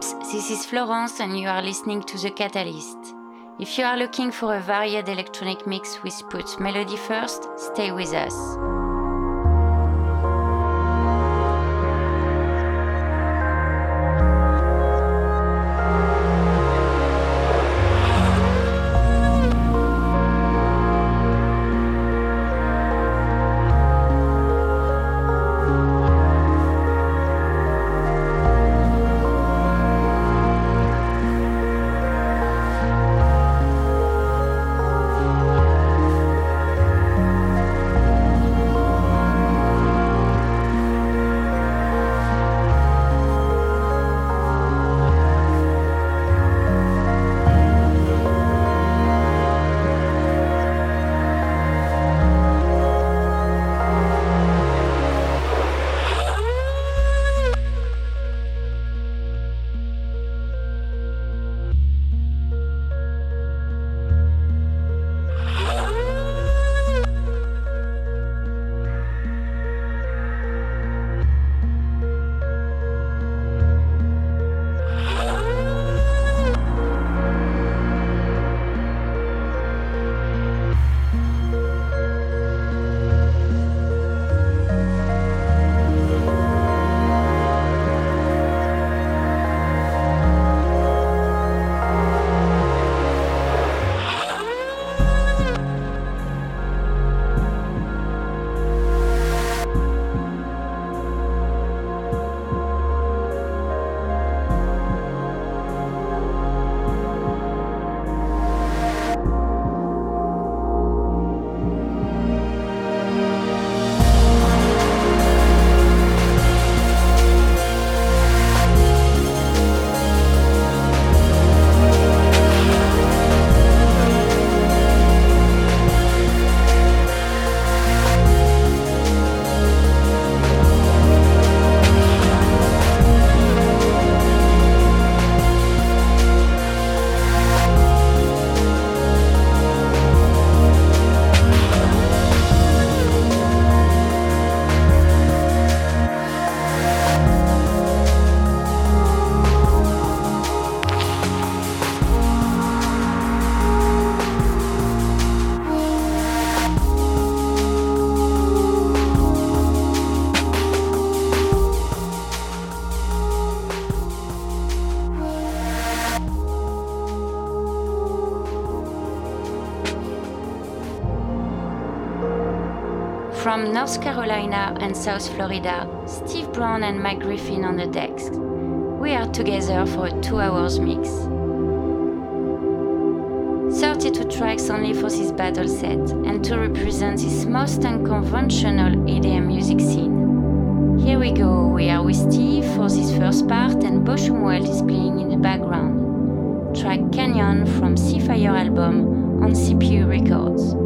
this is Florence and you are listening to The Catalyst. If you are looking for a varied electronic mix which puts melody first, stay with us. From North Carolina and South Florida, Steve Brown and Mike Griffin on the decks. We are together for a two hours mix. 32 tracks only for this battle set, and to represent this most unconventional IDM music scene. Here we go, we are with Steve for this first part, and Bochum Welt is playing in the background. Track Canyon from Seafire album on CPU Records.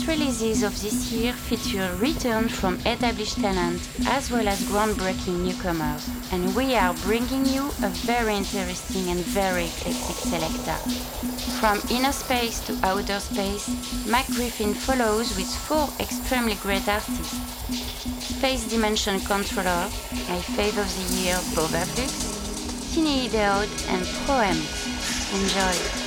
The releases of this year feature return from established talent as well as groundbreaking newcomers, and we are bringing you a very interesting and very eclectic selector. From inner space to outer space, Mike Griffin follows with four extremely great artists. Space Dimension Controller, my fave of the year, Bova Flux, Tiny Ideod, and Proem. Enjoy!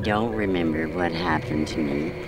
I don't remember what happened to me.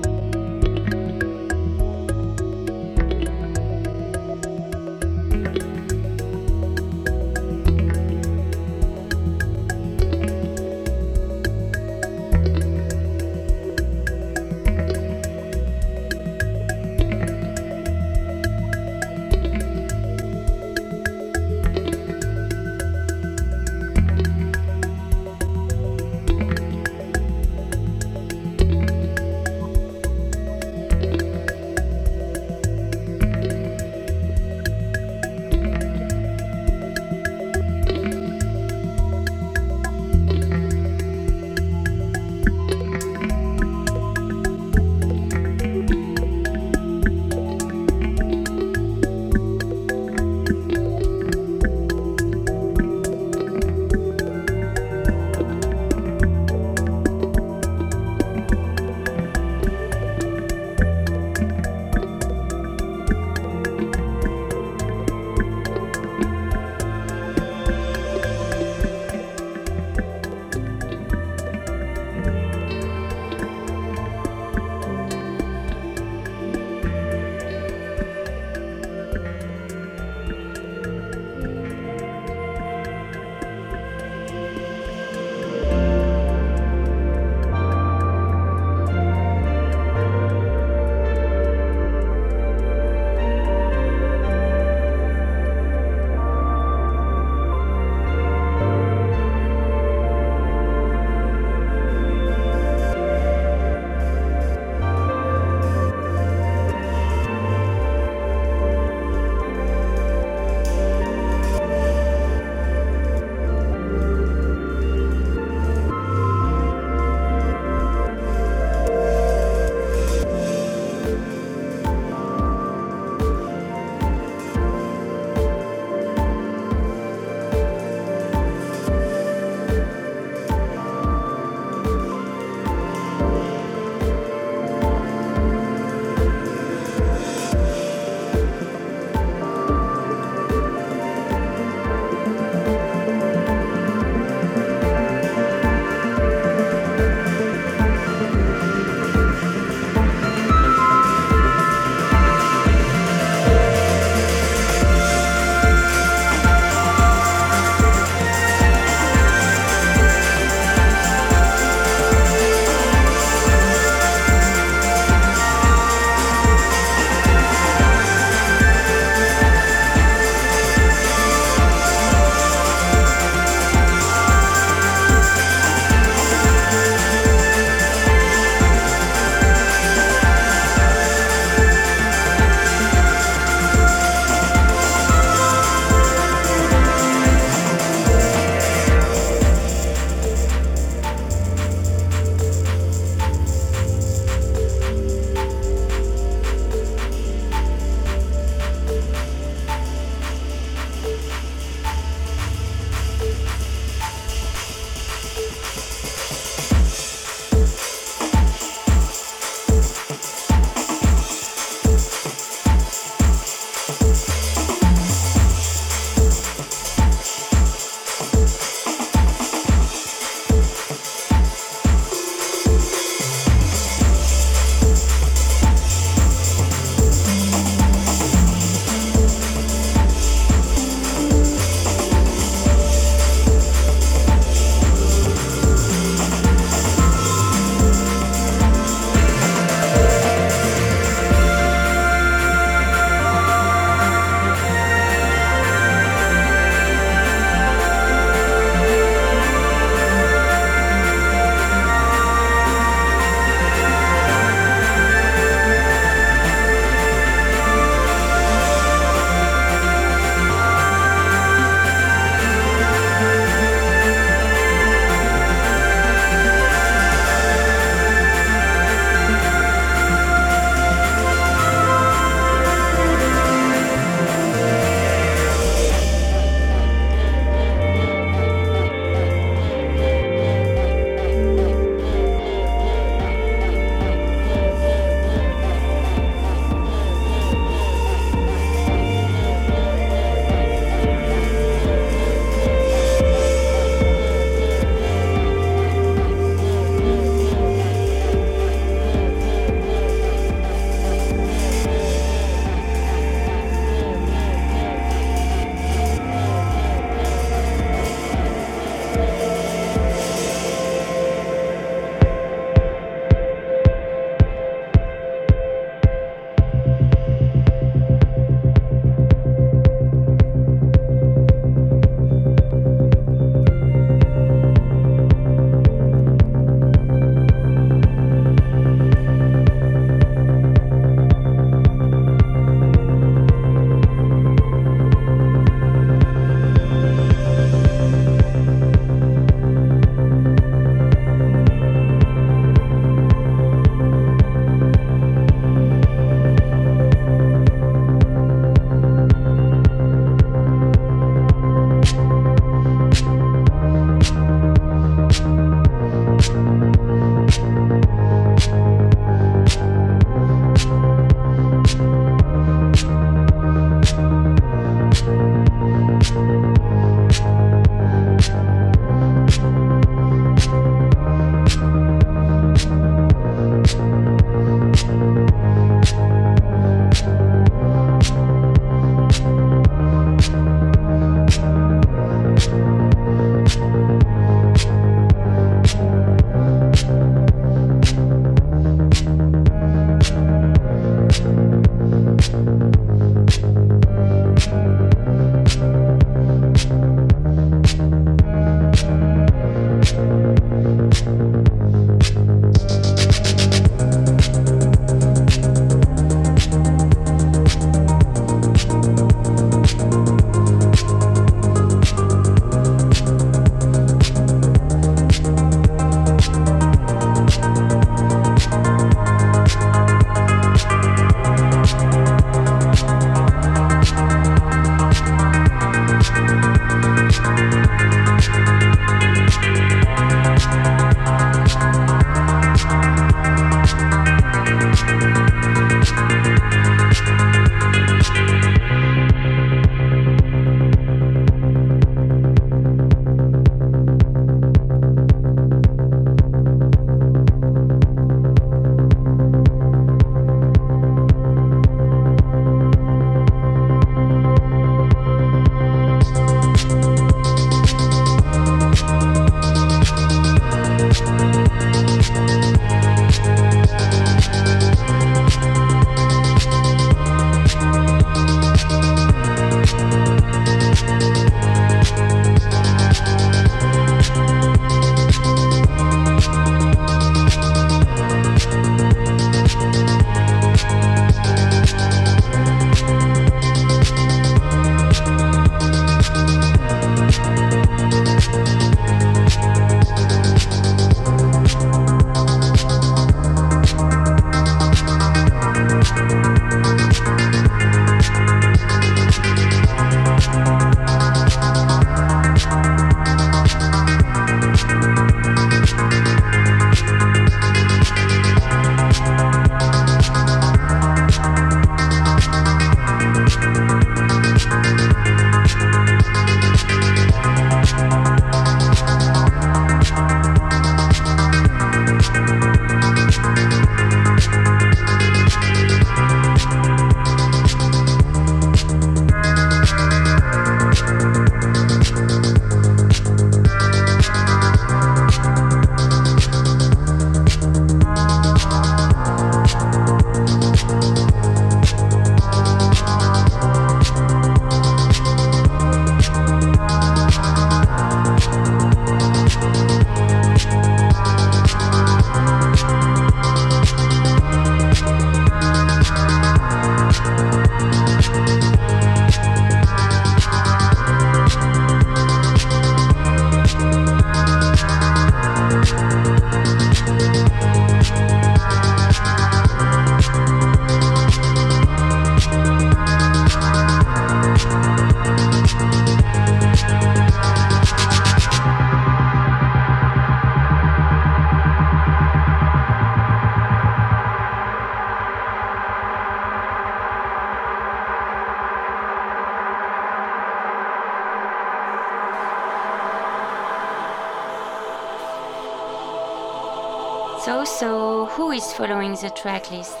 Following the tracklist?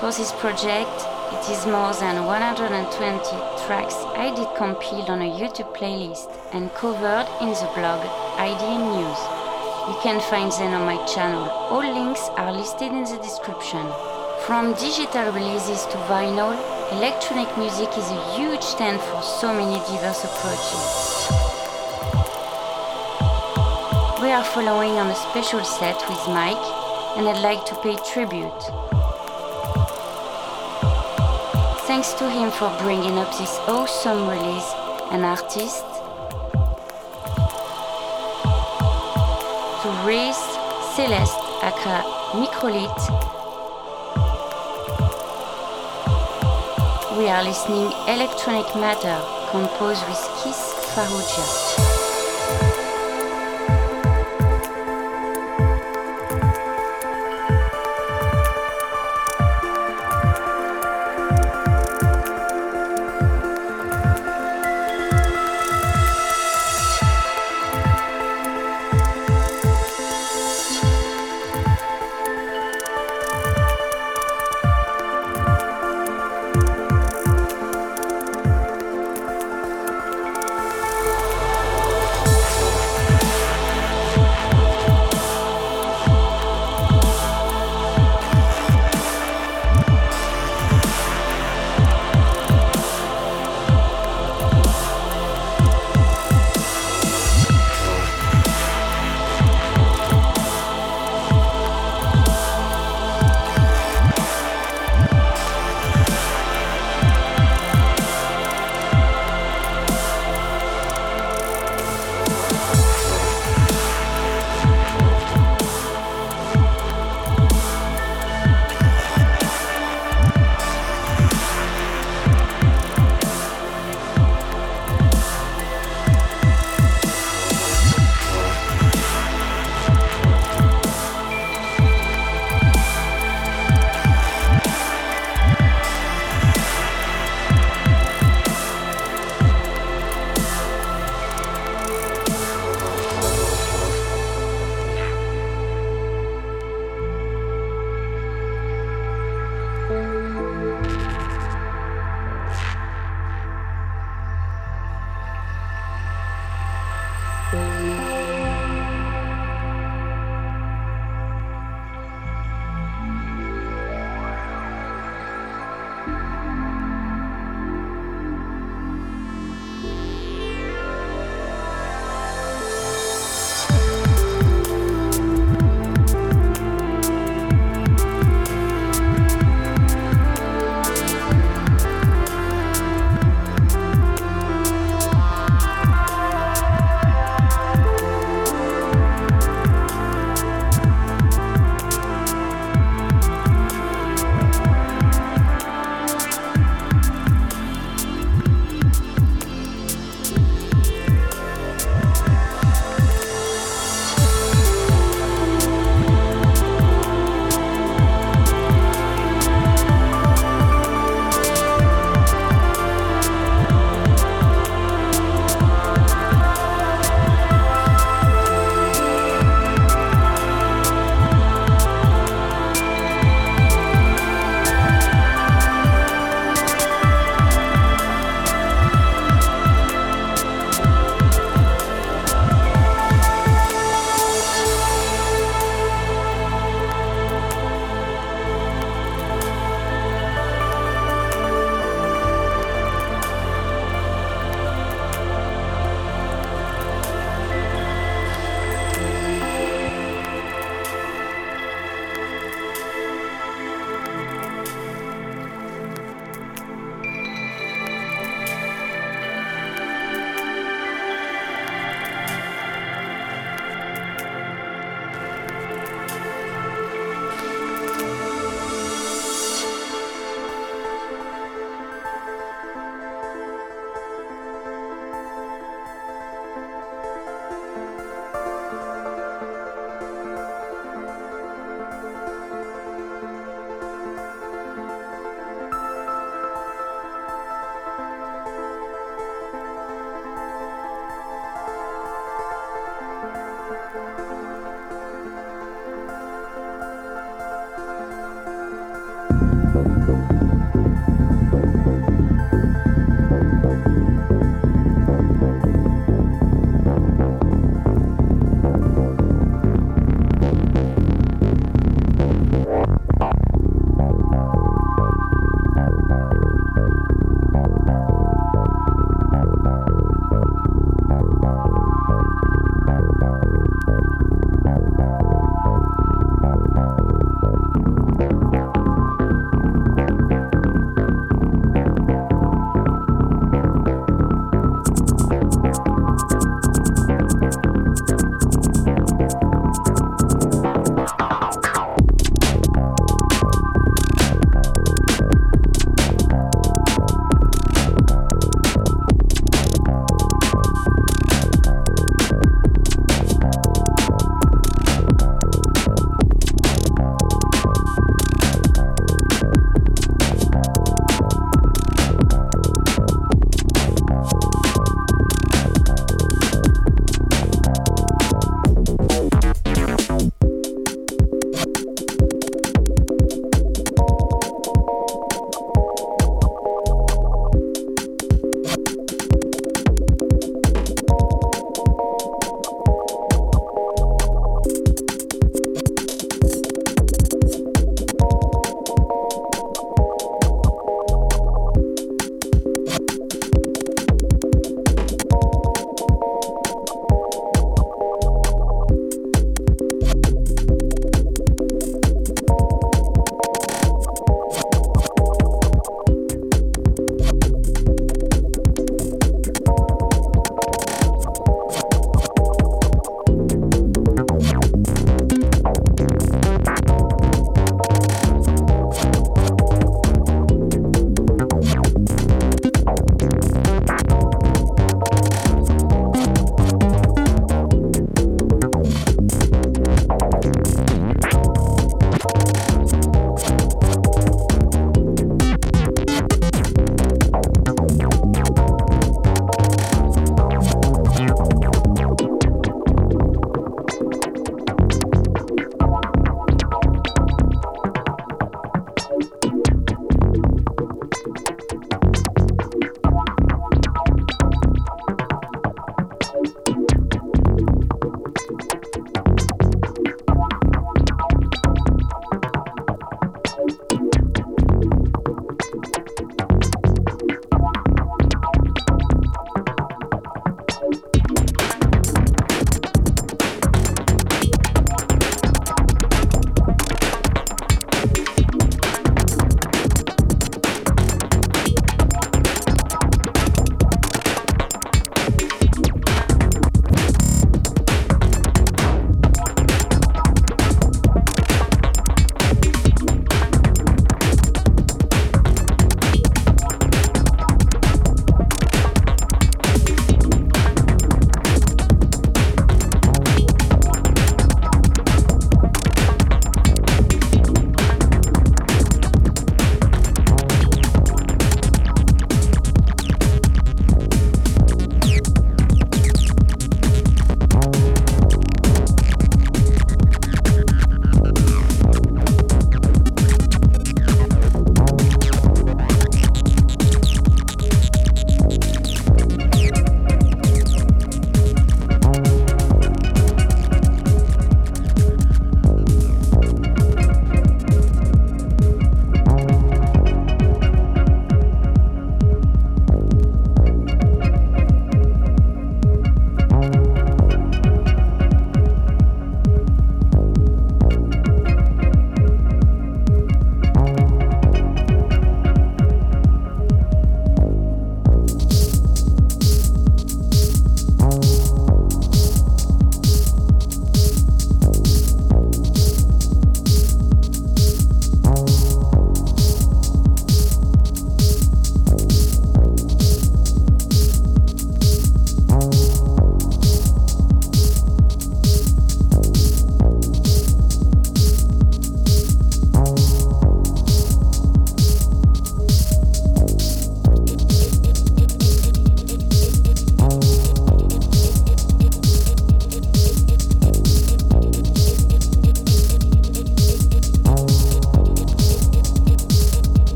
For this project, it is more than 120 tracks I did compile on a YouTube playlist and covered in the blog IDM News. You can find them on my channel. All links are listed in the description. From digital releases to vinyl, electronic music is a huge stand for so many diverse approaches. We are following on a special set with Mike, and I'd like to pay tribute. Thanks to him for bringing up this awesome release and artist. To Reese, Celeste, aka Microlith. We are listening Electronic Matter, composed with Kiss Farouja.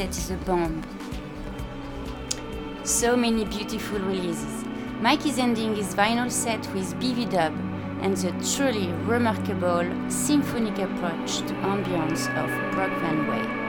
Is a bomb. So many beautiful releases. Mike is ending his vinyl set with bvdub and the truly remarkable symphonic approach to ambience of Brock Van Wey.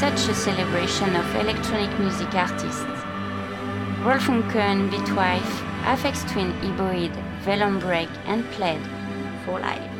Such a celebration of electronic music artists. Roel Funcken, Bitwife, Aphex Twin, Eboid, Velum Break, and Played for life.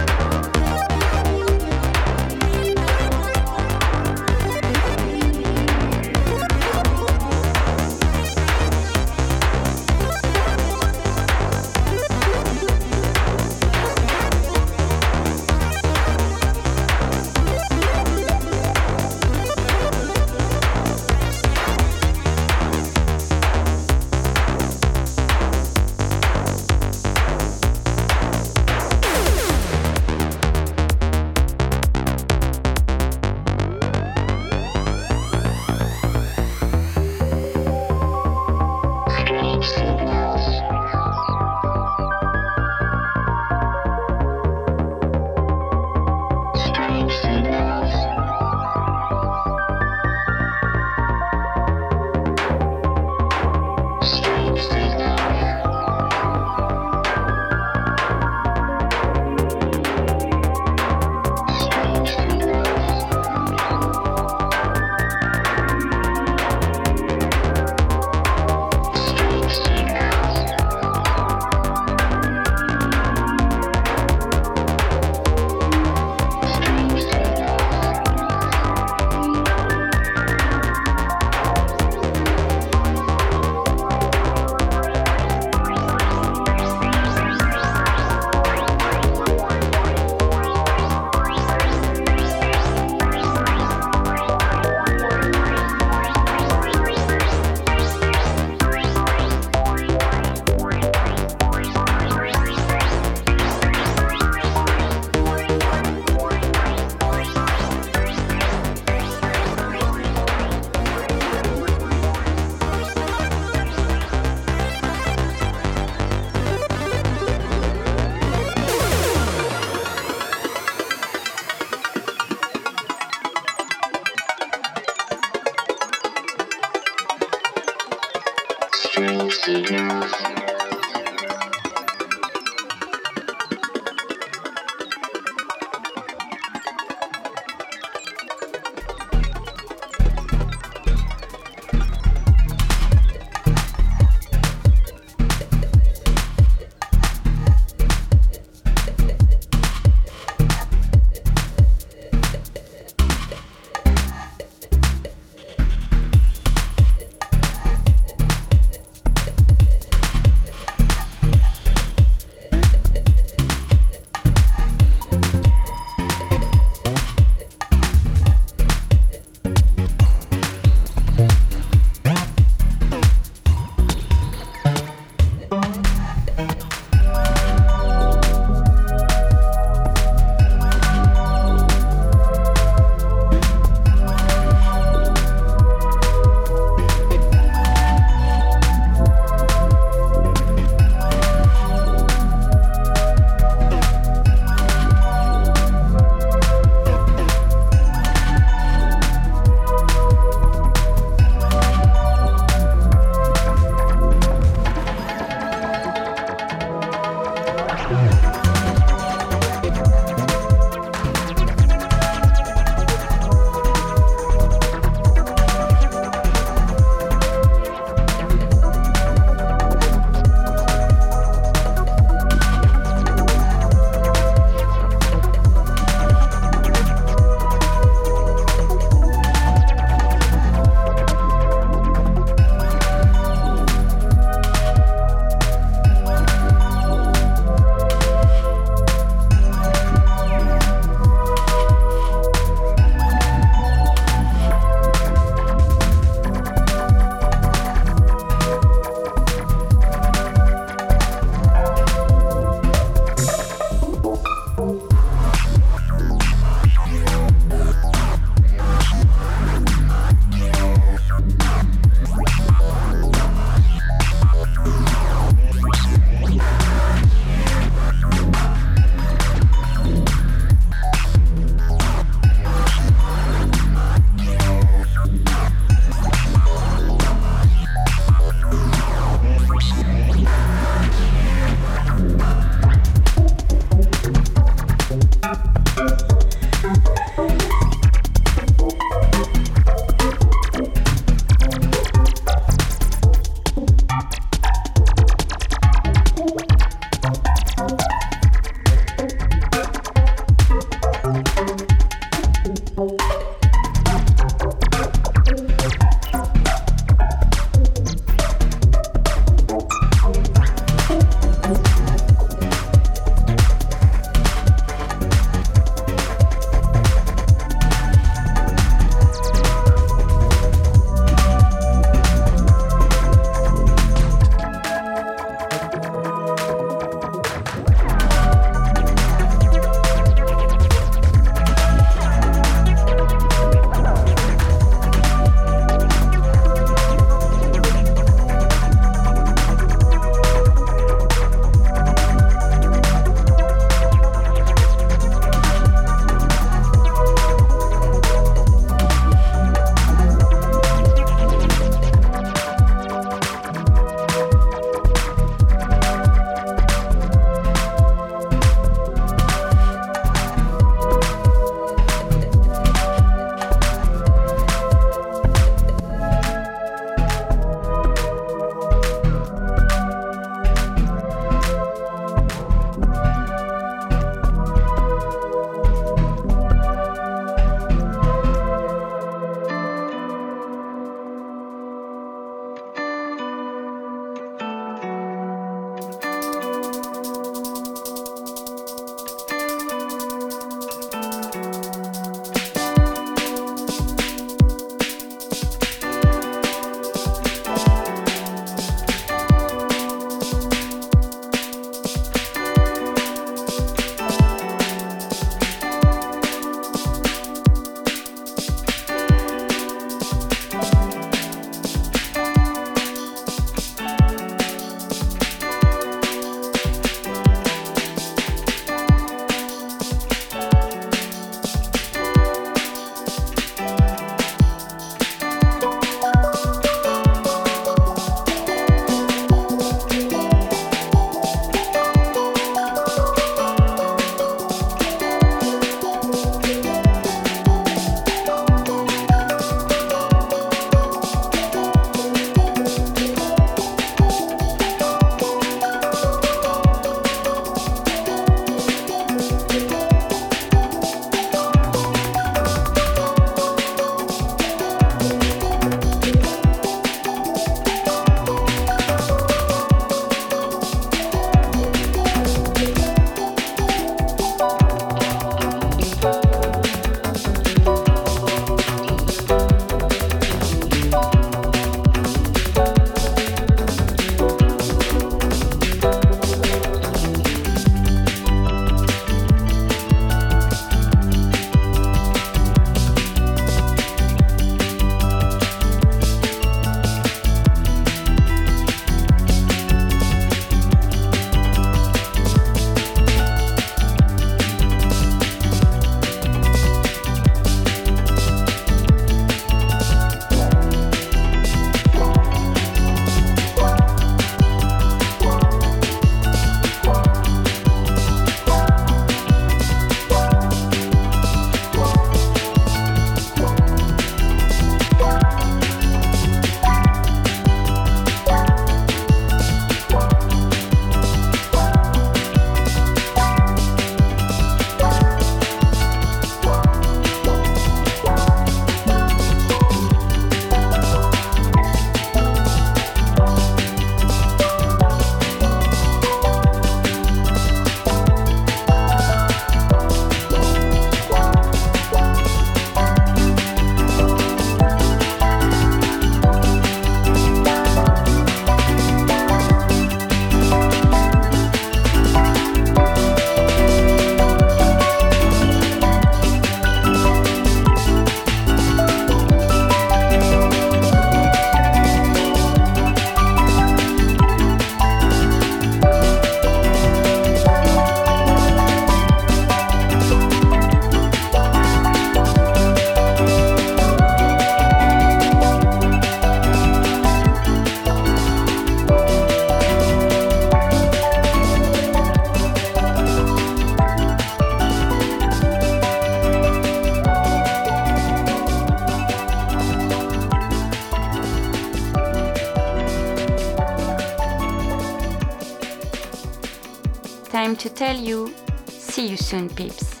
To tell you see you soon, peeps.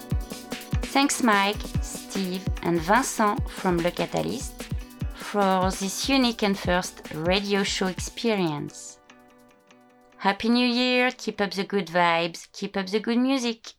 Thanks, Mike, Steve, and Vincent from Le Catalyste for this unique and first radio show experience. Happy New Year! Keep up the good vibes, keep up the good music.